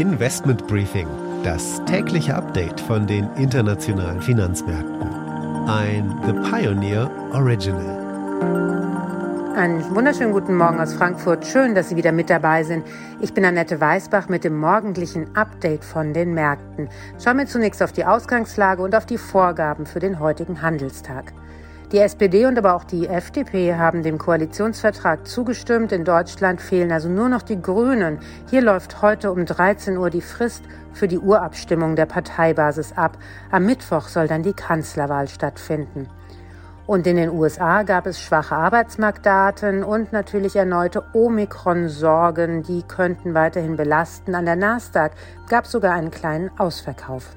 Investment Briefing, das tägliche Update von den internationalen Finanzmärkten. Ein The Pioneer Original. Einen wunderschönen guten Morgen aus Frankfurt. Schön, dass Sie wieder mit dabei sind. Ich bin Annette Weißbach mit dem morgendlichen Update von den Märkten. Schauen wir zunächst auf die Ausgangslage und auf die Vorgaben für den heutigen Handelstag. Die SPD und aber auch die FDP haben dem Koalitionsvertrag zugestimmt. In Deutschland fehlen also nur noch die Grünen. Hier läuft heute um 13 Uhr die Frist für die Urabstimmung der Parteibasis ab. Am Mittwoch soll dann die Kanzlerwahl stattfinden. Und in den USA gab es schwache Arbeitsmarktdaten und natürlich erneute Omikron-Sorgen, die könnten weiterhin belasten. An der Nasdaq gab es sogar einen kleinen Ausverkauf.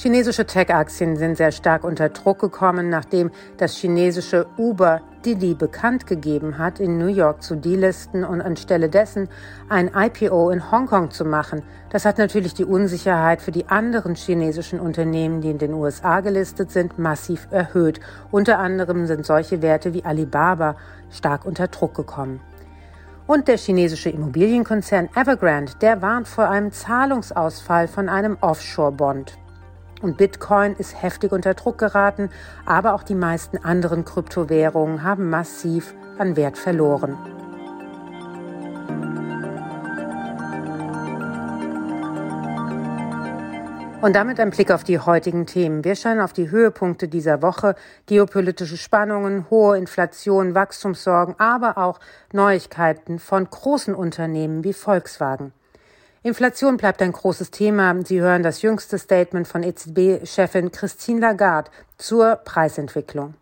Chinesische Tech-Aktien sind sehr stark unter Druck gekommen, nachdem das chinesische Uber Didi bekannt gegeben hat, in New York zu delisten und anstelle dessen ein IPO in Hongkong zu machen. Das hat natürlich die Unsicherheit für die anderen chinesischen Unternehmen, die in den USA gelistet sind, massiv erhöht. Unter anderem sind solche Werte wie Alibaba stark unter Druck gekommen. Und der chinesische Immobilienkonzern Evergrande, der warnt vor einem Zahlungsausfall von einem Offshore-Bond. Und Bitcoin ist heftig unter Druck geraten, aber auch die meisten anderen Kryptowährungen haben massiv an Wert verloren. Und damit ein Blick auf die heutigen Themen. Wir schauen auf die Höhepunkte dieser Woche, geopolitische Spannungen, hohe Inflation, Wachstumssorgen, aber auch Neuigkeiten von großen Unternehmen wie Volkswagen. Inflation bleibt ein großes Thema. Sie hören das jüngste Statement von EZB-Chefin Christine Lagarde zur Preisentwicklung.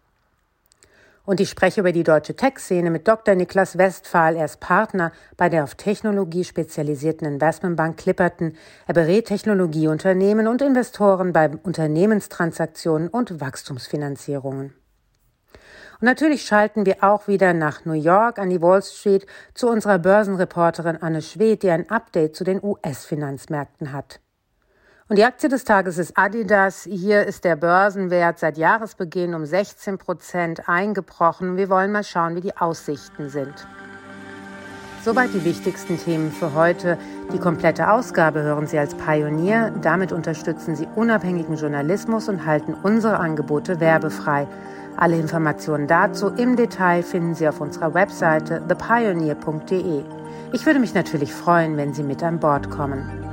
Und ich spreche über die deutsche Tech-Szene mit Dr. Niklas Westphal. Er ist Partner bei der auf Technologie spezialisierten Investmentbank Clipperton. Er berät Technologieunternehmen und Investoren bei Unternehmenstransaktionen und Wachstumsfinanzierungen. Und natürlich schalten wir auch wieder nach New York an die Wall Street zu unserer Börsenreporterin Anne Schwedt, die ein Update zu den US-Finanzmärkten hat. Und die Aktie des Tages ist Adidas. Hier ist der Börsenwert seit Jahresbeginn um 16 Prozent eingebrochen. Wir wollen mal schauen, wie die Aussichten sind. Soweit die wichtigsten Themen für heute. Die komplette Ausgabe hören Sie als Pionier. Damit unterstützen Sie unabhängigen Journalismus und halten unsere Angebote werbefrei. Alle Informationen dazu im Detail finden Sie auf unserer Webseite thepioneer.de. Ich würde mich natürlich freuen, wenn Sie mit an Bord kommen.